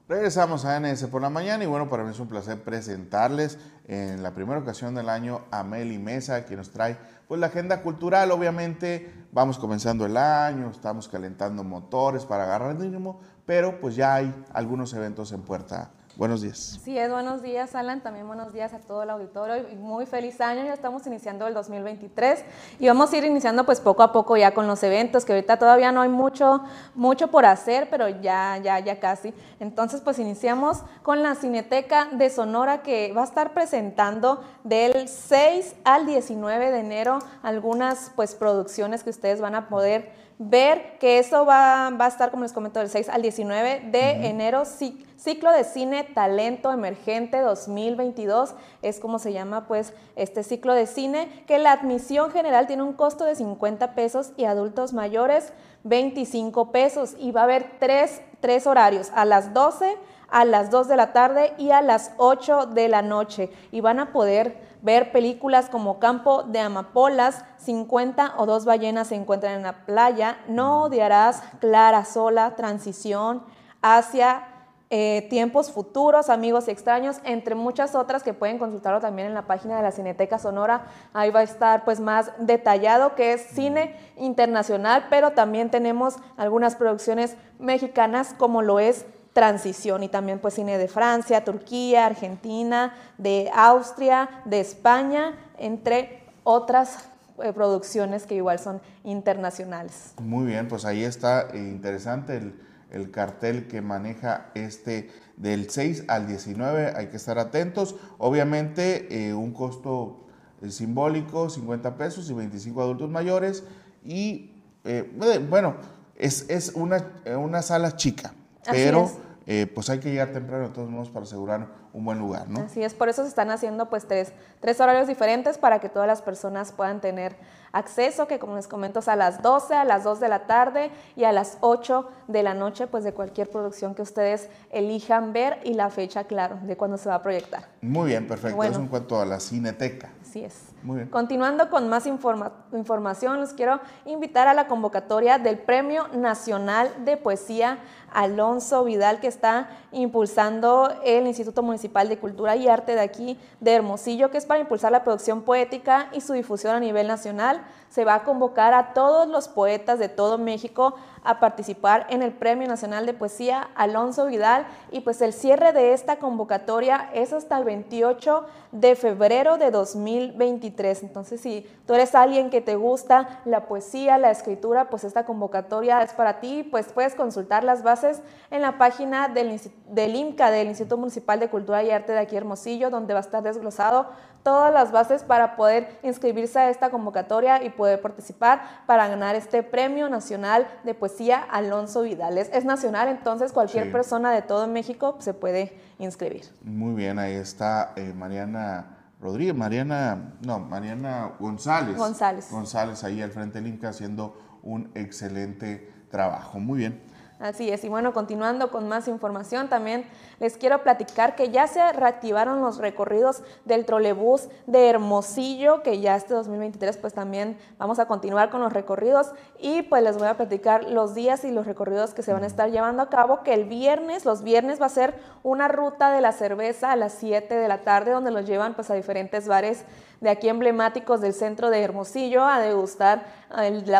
Regresamos a NS por la mañana y bueno, para mí es un placer presentarles en la primera ocasión del año a Meli Mesa, que nos trae pues la agenda cultural. Obviamente vamos comenzando el año, estamos calentando motores para agarrar el ritmo, pero pues ya hay algunos eventos en puerta Buenos días. Sí, es buenos días, Alan. También buenos días a todo el auditorio y muy feliz año. Ya estamos iniciando el 2023 y vamos a ir iniciando pues poco a poco ya con los eventos, que ahorita todavía no hay mucho, mucho por hacer, pero ya, ya, ya casi. Entonces, pues iniciamos con la Cineteca de Sonora que va a estar presentando del 6 al 19 de enero algunas pues producciones que ustedes van a poder ver que eso va, va, a estar, como les comento, del 6 al 19 de enero, ciclo de cine Talento Emergente 2022, es como se llama pues este ciclo de cine, que la admisión general tiene un costo de 50 pesos y adultos mayores 25 pesos y va a haber tres, tres horarios, a las 12, a las 2 de la tarde y a las 8 de la noche y van a poder ver películas como Campo de Amapolas, 50 o dos ballenas se encuentran en la playa, No odiarás, Clara Sola, Transición, hacia eh, tiempos futuros, amigos extraños, entre muchas otras que pueden consultarlo también en la página de la Cineteca Sonora. Ahí va a estar pues más detallado que es cine internacional, pero también tenemos algunas producciones mexicanas como lo es transición y también pues cine de Francia, Turquía, Argentina, de Austria, de España, entre otras eh, producciones que igual son internacionales. Muy bien, pues ahí está eh, interesante el, el, cartel que maneja este del 6 al 19, hay que estar atentos. Obviamente eh, un costo simbólico, 50 pesos y 25 adultos mayores y bueno, es, es una, una sala chica pero eh, pues hay que llegar temprano de todos modos para asegurar un buen lugar, ¿no? Así es, por eso se están haciendo pues tres, tres horarios diferentes para que todas las personas puedan tener acceso, que como les comento es a las 12, a las 2 de la tarde y a las 8 de la noche, pues de cualquier producción que ustedes elijan ver y la fecha, claro, de cuándo se va a proyectar. Muy bien, perfecto. Eso en cuanto a la cineteca. Así es. Muy bien. Continuando con más información, les quiero invitar a la convocatoria del Premio Nacional de Poesía Alonso Vidal, que está impulsando el Instituto Municipal de Cultura y Arte de aquí de Hermosillo, que es para impulsar la producción poética y su difusión a nivel nacional. Se va a convocar a todos los poetas de todo México a participar en el Premio Nacional de Poesía Alonso Vidal y pues el cierre de esta convocatoria es hasta el 28 de febrero de 2023. Entonces, si tú eres alguien que te gusta la poesía, la escritura, pues esta convocatoria es para ti, pues puedes consultar las bases en la página del, del INCA, del Instituto Municipal de Cultura y Arte de aquí Hermosillo, donde va a estar desglosado todas las bases para poder inscribirse a esta convocatoria y poder participar para ganar este Premio Nacional de Poesía Alonso Vidal. Es, nacional, entonces cualquier persona de todo México se puede inscribir. Muy bien, ahí está eh, Mariana Rodríguez, Mariana, no, Mariana González. González. González ahí al frente del INCA haciendo un excelente trabajo. Muy bien. Así es, y bueno, continuando con más información, también les quiero platicar que ya se reactivaron los recorridos del trolebús de Hermosillo, que ya este 2023 pues también vamos a continuar con los recorridos. Y pues les voy a platicar los días y los recorridos que se van a estar llevando a cabo, que el viernes, los viernes va a ser una ruta de la cerveza a las 7 de la tarde, donde los llevan pues a diferentes bares de aquí emblemáticos del centro de Hermosillo a degustar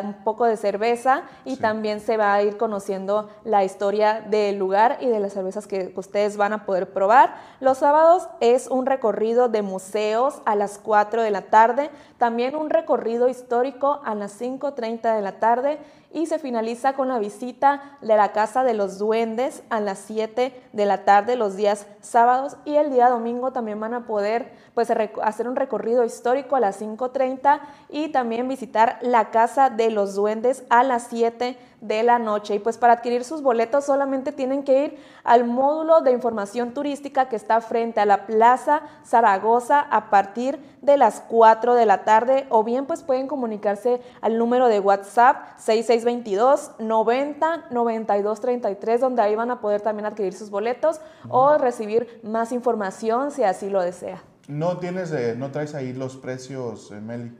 un poco de cerveza y también se va a ir conociendo la historia del lugar y de las cervezas que ustedes van a poder probar. Los sábados es un recorrido de museos a las 4 de la tarde, también un recorrido histórico a las 5.30 de la tarde y se finaliza con la visita de la Casa de los Duendes a las 7 de la tarde los días sábados y el día domingo también van a poder pues, hacer un recorrido histórico a las 5.30 y también visitar la Casa de los Duendes a las 7 de la noche. Y pues para adquirir sus boletos solamente tienen que ir al módulo de información turística que está frente a la Plaza Zaragoza a partir de las 4 de la tarde o bien pues pueden comunicarse al número de WhatsApp 6622 90 92 33 donde ahí van a poder también adquirir sus boletos o recibir más información si así lo desea. No tienes, eh, no traes ahí los precios, eh, Meli,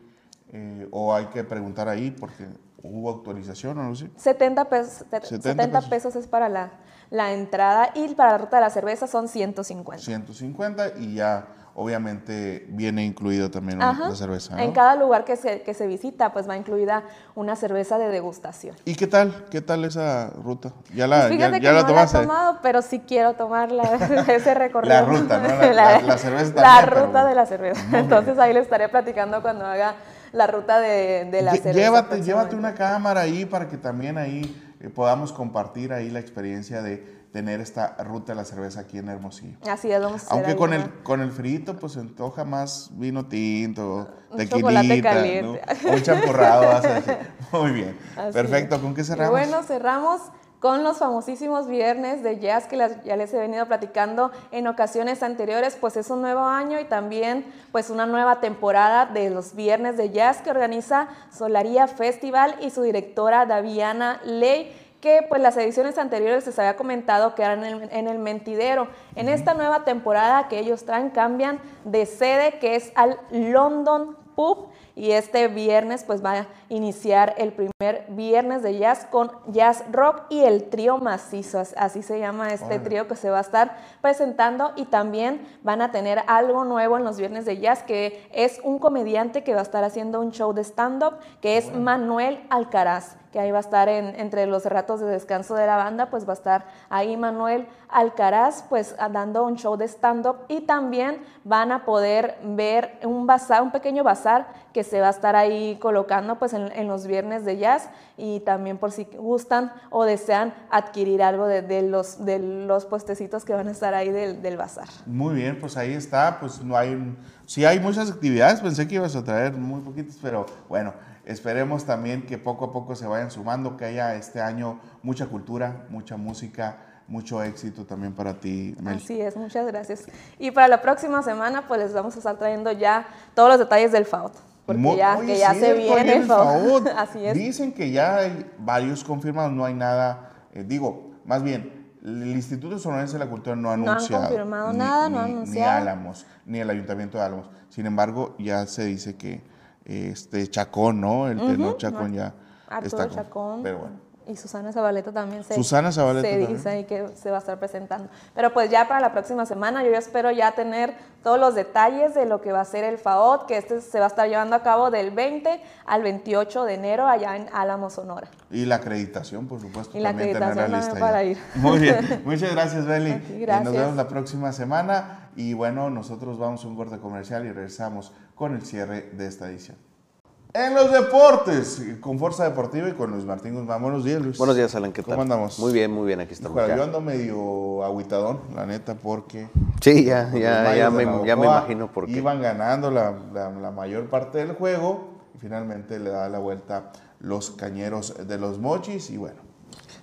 eh, o hay que preguntar ahí porque hubo actualización o no sé. 70 pesos, 70, pesos. es para la, la, entrada y para la ruta de la cerveza son 150. 150 y ya obviamente viene incluido también la cerveza. En cada lugar que se, que se visita, pues va incluida una cerveza de degustación. ¿Y qué tal? ¿Qué tal esa ruta? ¿Ya la, pues ya, ya la no La he tomado, pero sí quiero tomar ese recorrido. La ruta, ¿no? La, la, cerveza La ruta de la cerveza. Entonces ahí le estaré platicando cuando haga la ruta de, de la cerveza. Llévate, llévate una cámara ahí para que también ahí eh, podamos compartir ahí la experiencia de tener esta ruta de la cerveza aquí en Hermosillo. Así es, vamos a Aunque con el, con el frito, pues se antoja más vino tinto, tequilita, ¿no? un champurrado. Muy bien. Perfecto, ¿con qué cerramos? bueno, cerramos con los famosísimos viernes de jazz que ya les he venido platicando en ocasiones anteriores, pues es un nuevo año y también pues una nueva temporada de los viernes de jazz que organiza Solaría Festival y su directora Daviana Ley que pues las ediciones anteriores les había comentado que eran en el, en el, mentidero. En esta nueva temporada que ellos traen cambian de sede que es al London Pub y este viernes pues va a iniciar el primer viernes de jazz con jazz rock y el trío macizo, así se llama este trío que se va a estar presentando y también van a tener algo nuevo en los viernes de jazz que es un comediante que va a estar haciendo un show de stand-up que es Manuel Alcaraz que ahí va a estar en, entre los ratos de descanso de la banda, pues va a estar ahí Manuel Alcaraz, pues dando un show de stand-up y también van a poder ver un bazar, un pequeño bazar que se va a estar ahí colocando pues en, los viernes de jazz y también por si gustan o desean adquirir algo de, los, de los puestecitos que van a estar ahí del, del bazar. Muy bien, pues ahí está, pues no hay, sí hay muchas actividades, pensé que ibas a traer muy poquitas, pero bueno, Esperemos también que poco a poco se vayan sumando, que haya este año mucha cultura, mucha música, mucho éxito también para ti, Mel. Así es, muchas gracias. Y para la próxima semana, pues les vamos a estar trayendo ya todos los detalles del FAUT. Porque ya, que ya se viene el FAUT. Así es. Dicen que ya hay varios confirmados, no hay nada, eh, digo, más bien, el Instituto Sonorense de la Cultura no ha anunciado. No confirmado nada, no ha anunciado. Ni Álamos, ni el Ayuntamiento de Álamos. Sin embargo, ya se dice que este Chacón, ¿no? El tenor Chacón ya está Chacón. Pero bueno. Y Susana Zabaleta también se, Susana Zabaleta se dice ahí que se va a estar presentando. Pero pues ya para la próxima semana yo espero ya tener todos los detalles de lo que va a ser el FAOT, que este se va a estar llevando a cabo del 20 al 28 de enero allá en Álamo, Sonora. Y la acreditación, por supuesto. Y la acreditación para ir. Muy bien. Muchas gracias, Beli. Gracias. Nos vemos la próxima semana. Y bueno, nosotros vamos a un corte comercial y regresamos con el cierre de esta edición. En los deportes, con Fuerza Deportiva y con Luis Martín Guzmán. Buenos días, Luis. Buenos días, Alan. ¿Qué tal? ¿Cómo andamos? Muy bien, muy bien. Aquí estamos. yo ando medio aguitadón, la neta, porque... Sí, ya, ya, ya, me, ya me, imagino por qué. Iban ganando la, la, mayor parte del juego y finalmente le da la vuelta los cañeros de los mochis y bueno,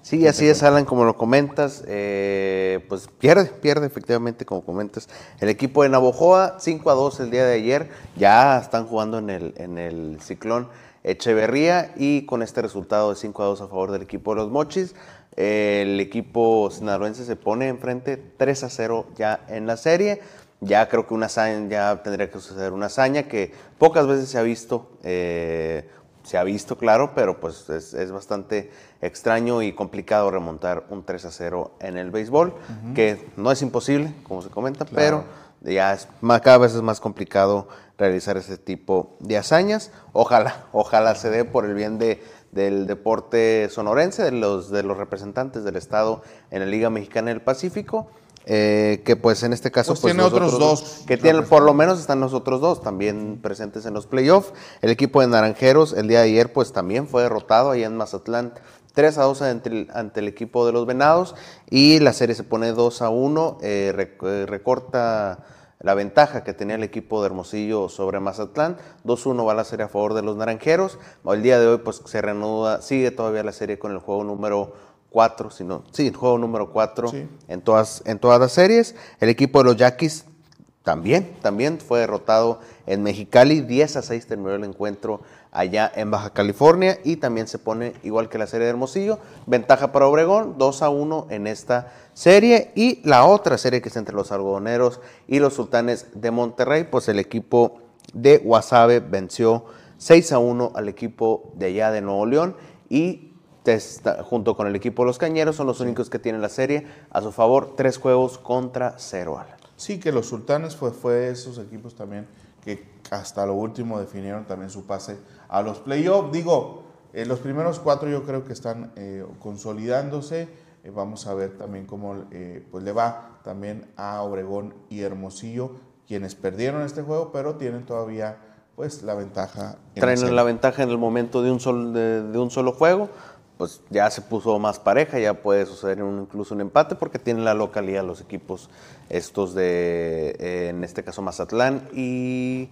Sí, así es, Alan, como lo comentas, eh, pues pierde, pierde efectivamente, como comentas. El equipo de Navojoa, 5 a 2 el día de ayer, ya están jugando en el, en el ciclón Echeverría y con este resultado de 5 a 2 a favor del equipo de los Mochis, el equipo sinaloense se pone enfrente 3 a 0 ya en la serie. Ya creo que una hazaña, ya tendría que suceder una hazaña que pocas veces se ha visto. Eh, se ha visto, claro, pero pues es, bastante extraño y complicado remontar un 3 a 0 en el béisbol, que no es imposible, como se comenta, pero ya es más, cada vez es más complicado realizar ese tipo de hazañas. Ojalá, ojalá se dé por el bien de, del deporte sonorense, de los, de los representantes del Estado en la Liga Mexicana del Pacífico. Eh, que pues en este caso pues, tiene otros dos que tienen por lo menos están los otros dos también presentes en los playoffs el equipo de Naranjeros el día de ayer pues también fue derrotado allá en Mazatlán 3 a 2 ante el, ante el equipo de los Venados y la serie se pone 2 a 1 eh, eh, recorta la ventaja que tenía el equipo de Hermosillo sobre Mazatlán. 2-1 va la serie a favor de los Naranjeros. El día de hoy pues se reanuda, sigue todavía la serie con el juego número 4, sino, sí, el juego número 4 en, todas, en todas las series. El equipo de los Yaquis también, también fue derrotado en Mexicali. 10 a 6 terminó el encuentro allá en Baja California y también se pone igual que la serie de Hermosillo, ventaja para Obregón, 2 a 1 en esta serie y la otra serie que es entre los algodoneros y los sultanes de Monterrey, pues el equipo de Guasave venció 6 a 1 al equipo de allá de Nuevo León y junto con el equipo de los Cañeros, son los únicos que tienen la serie a su favor, tres juegos contra cero. Sí, que los sultanes fue, fue esos equipos también que hasta lo último definieron también su pase a los playoffs. Digo, eh, los primeros cuatro yo creo que están eh, consolidándose. Eh, vamos a ver también cómo pues le va también a Obregón y Hermosillo, quienes perdieron este juego, pero tienen todavía pues la ventaja. Traen la ventaja en el momento de un, de un solo juego pues ya se puso más pareja, ya puede suceder incluso un empate porque tienen la localidad los equipos estos de, eh, en este caso Mazatlán y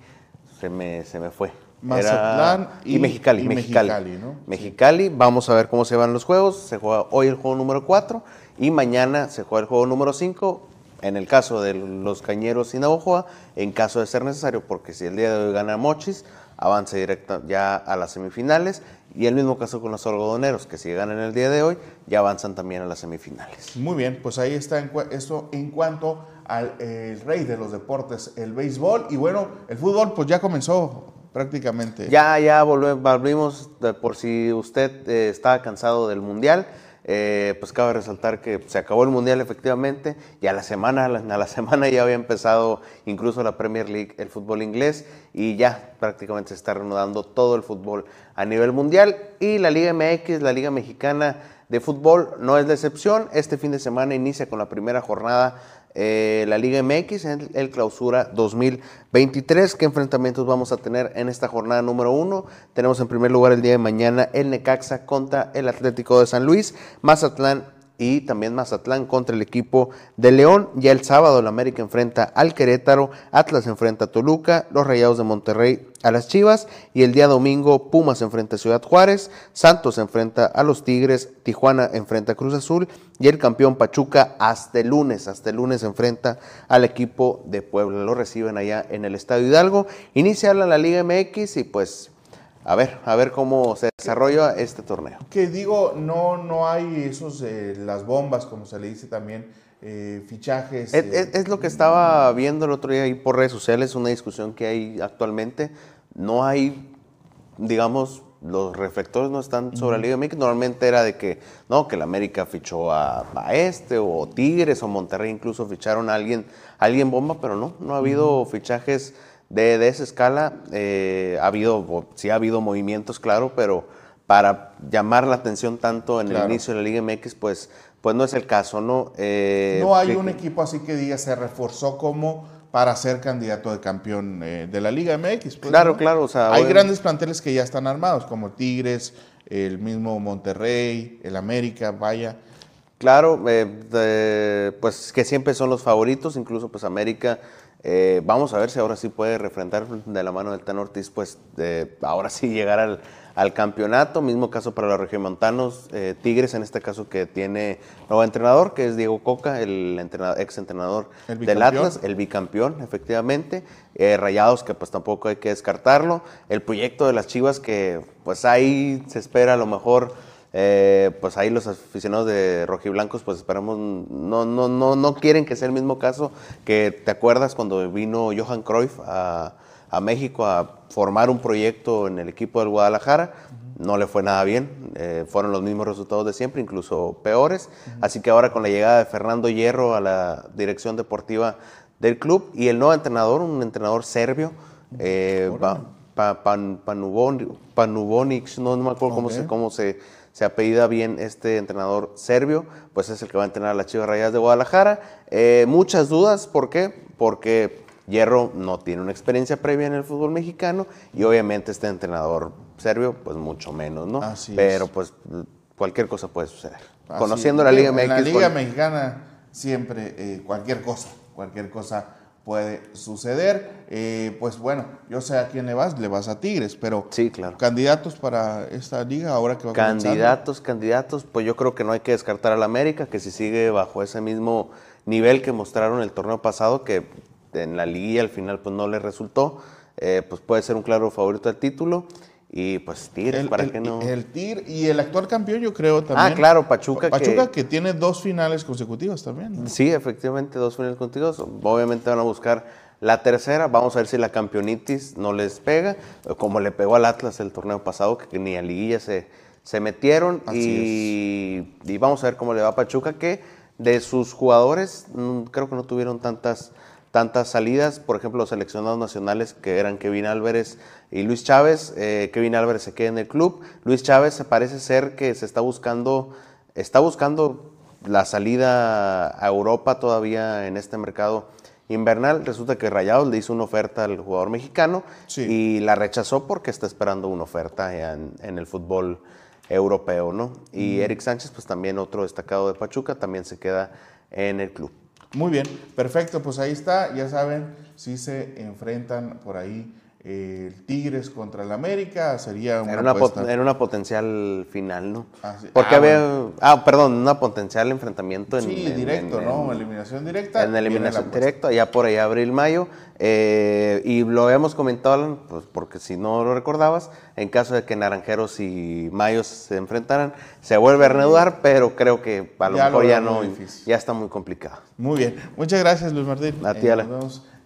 se me, se me fue. Mazatlán y, Mexicali. Mexicali, Mexicali, vamos a ver cómo se van los juegos. Se juega hoy el juego número 4 y mañana se juega el juego número 5. En el caso de los Cañeros y Navajoa, en caso de ser necesario, porque si el día de hoy gana Mochis, avanza directo ya a las semifinales y el mismo caso con los algodoneros, que si ganan el día de hoy, ya avanzan también a las semifinales. Muy bien, pues ahí está esto en cuanto al rey de los deportes, el béisbol. Y bueno, el fútbol pues ya comenzó prácticamente. Ya, ya volvimos, por si usted eh, estaba cansado del Mundial. Eh, pues cabe resaltar que se acabó el Mundial efectivamente y a la semana, a la, semana ya había empezado incluso la Premier League, el fútbol inglés y ya prácticamente se está reanudando todo el fútbol a nivel mundial y la Liga MX, la Liga Mexicana de Fútbol no es la excepción. Este fin de semana inicia con la primera jornada eh, la Liga MX en el clausura 2023. ¿Qué enfrentamientos vamos a tener en esta jornada número uno? Tenemos en primer lugar el día de mañana el Necaxa contra el Atlético de San Luis, Mazatlán y también Mazatlán contra el equipo de León. Ya el sábado el América enfrenta al Querétaro, Atlas enfrenta a Toluca, los Rayados de Monterrey a las Chivas y el día domingo Pumas enfrenta a Ciudad Juárez, Santos enfrenta a los Tigres, Tijuana enfrenta a Cruz Azul y el campeón Pachuca hasta el lunes, hasta el lunes enfrenta al equipo de Puebla. Lo reciben allá en el Estadio Hidalgo. Inicia la Liga MX y pues a ver, a ver cómo se desarrolla este torneo. Que digo, no, no hay esos, eh, las bombas, como se le dice también, eh, fichajes. Eh. Es, lo que estaba viendo el otro día ahí por redes sociales, una discusión que hay actualmente. No hay, digamos, los reflectores no están sobre la Liga MX. Normalmente era de que, no, que la América fichó a, este, o Tigres, o Monterrey incluso ficharon a alguien, alguien bomba, pero no, no ha habido fichajes de, esa escala. Eh, ha habido, sí ha habido movimientos, claro, pero para llamar la atención tanto en el inicio de la Liga MX, pues, pues no es el caso, ¿no? Eh, no hay un equipo así que diga se reforzó como para ser candidato de campeón eh, de la Liga MX. Pues, claro, claro. O sea, hay grandes planteles que ya están armados, como Tigres, el mismo Monterrey, el América, vaya. Claro, pues que siempre son los favoritos, incluso pues América eh, vamos a ver si ahora sí puede refrentar de la mano del Tan Ortiz, pues ahora sí llegar al, campeonato. Mismo caso para los regiomontanos, eh, Tigres en este caso que tiene nuevo entrenador, que es Diego Coca, el entrenador, ex entrenador del Atlas, el bicampeón, efectivamente. Eh, Rayados, que pues tampoco hay que descartarlo. El proyecto de las Chivas, que pues ahí se espera a lo mejor eh, pues ahí los aficionados de rojiblancos, pues esperamos, no, no, no, no quieren que sea el mismo caso que te acuerdas cuando vino Johan Cruyff a, México a formar un proyecto en el equipo del Guadalajara. No le fue nada bien, eh, fueron los mismos resultados de siempre, incluso peores. Así que ahora con la llegada de Fernando Hierro a la dirección deportiva del club y el nuevo entrenador, un entrenador serbio, eh, Pan, no, me acuerdo cómo se, cómo se se apellida bien este entrenador serbio, pues es el que va a entrenar a las Chivas Rayadas de Guadalajara. Eh, muchas dudas, ¿por qué? Porque Hierro no tiene una experiencia previa en el fútbol mexicano y obviamente este entrenador serbio, pues mucho menos, ¿no? Así es. Pero pues cualquier cosa puede suceder. Así Conociendo es. la Liga En MX. la Liga con- Mexicana siempre eh, cualquier cosa, cualquier cosa puede suceder. Eh, pues bueno, yo sé a quién le vas, le vas a Tigres, pero Sí, claro. candidatos para esta liga ahora que va comenzando. Candidatos, candidatos, pues yo creo que no hay que descartar al América, que si sigue bajo ese mismo nivel que mostraron el torneo pasado, que en la liguilla al final pues no le resultó, eh, pues puede ser un claro favorito al título. Y pues Tigres, El, ¿para el- qué no? el Tigre y el actual campeón, yo creo también. ah, claro, Pachuca. Pachuca que, que tiene dos finales consecutivas también. ¿no? Sí, efectivamente, dos finales contigo. Obviamente van a buscar la tercera. Vamos a ver si la campeonitis no les pega, como le pegó al Atlas el torneo pasado, que ni a liguilla se, se metieron. Y, y vamos a ver cómo le va a Pachuca, que de sus jugadores mm, creo que no tuvieron tantas, tantas salidas. Por ejemplo, los seleccionados nacionales que eran Kevin Álvarez y Luis Chávez. Eh, Kevin Álvarez se queda en el club. Luis Chávez se parece ser que se está buscando, está buscando la salida a Europa todavía en este mercado invernal. Resulta que Rayados le hizo una oferta al jugador mexicano Sí. y la rechazó porque está esperando una oferta en, en el fútbol europeo, ¿no? Y Eric Sánchez, pues también otro destacado de Pachuca, también se queda en el club. Muy bien, perfecto, pues ahí está, ya saben, si se enfrentan por ahí eh, el Tigres contra el América, sería una, Era una, pot- era una potencial final, ¿no? Ah, sí. Porque Ah, había, ah, perdón, una potencial enfrentamiento en, Sí, en- directo, en- ¿no? en- eliminación directa. En eliminación directa, ya por ahí abril-mayo. eh, y lo habíamos comentado, pues porque si no lo recordabas, en caso de que Naranjeros y Mayos se enfrentaran, se vuelve a reanudar, pero creo que a lo Ya lo mejor ya no, difícil. ya está muy complicado. Muy bien, muchas gracias Luis Martín. A ti, Eh,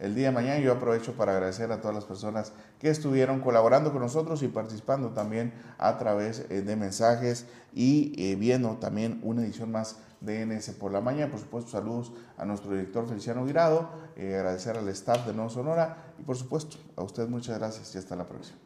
el día de mañana. Yo aprovecho para agradecer a todas las personas que estuvieron colaborando con nosotros y participando también a través eh, de mensajes y eh, viendo también una edición más de NS por la mañana. Por supuesto, saludos a nuestro director Feliciano Guirado, eh, agradecer al staff de No Sonora y por supuesto a usted muchas gracias y hasta la próxima.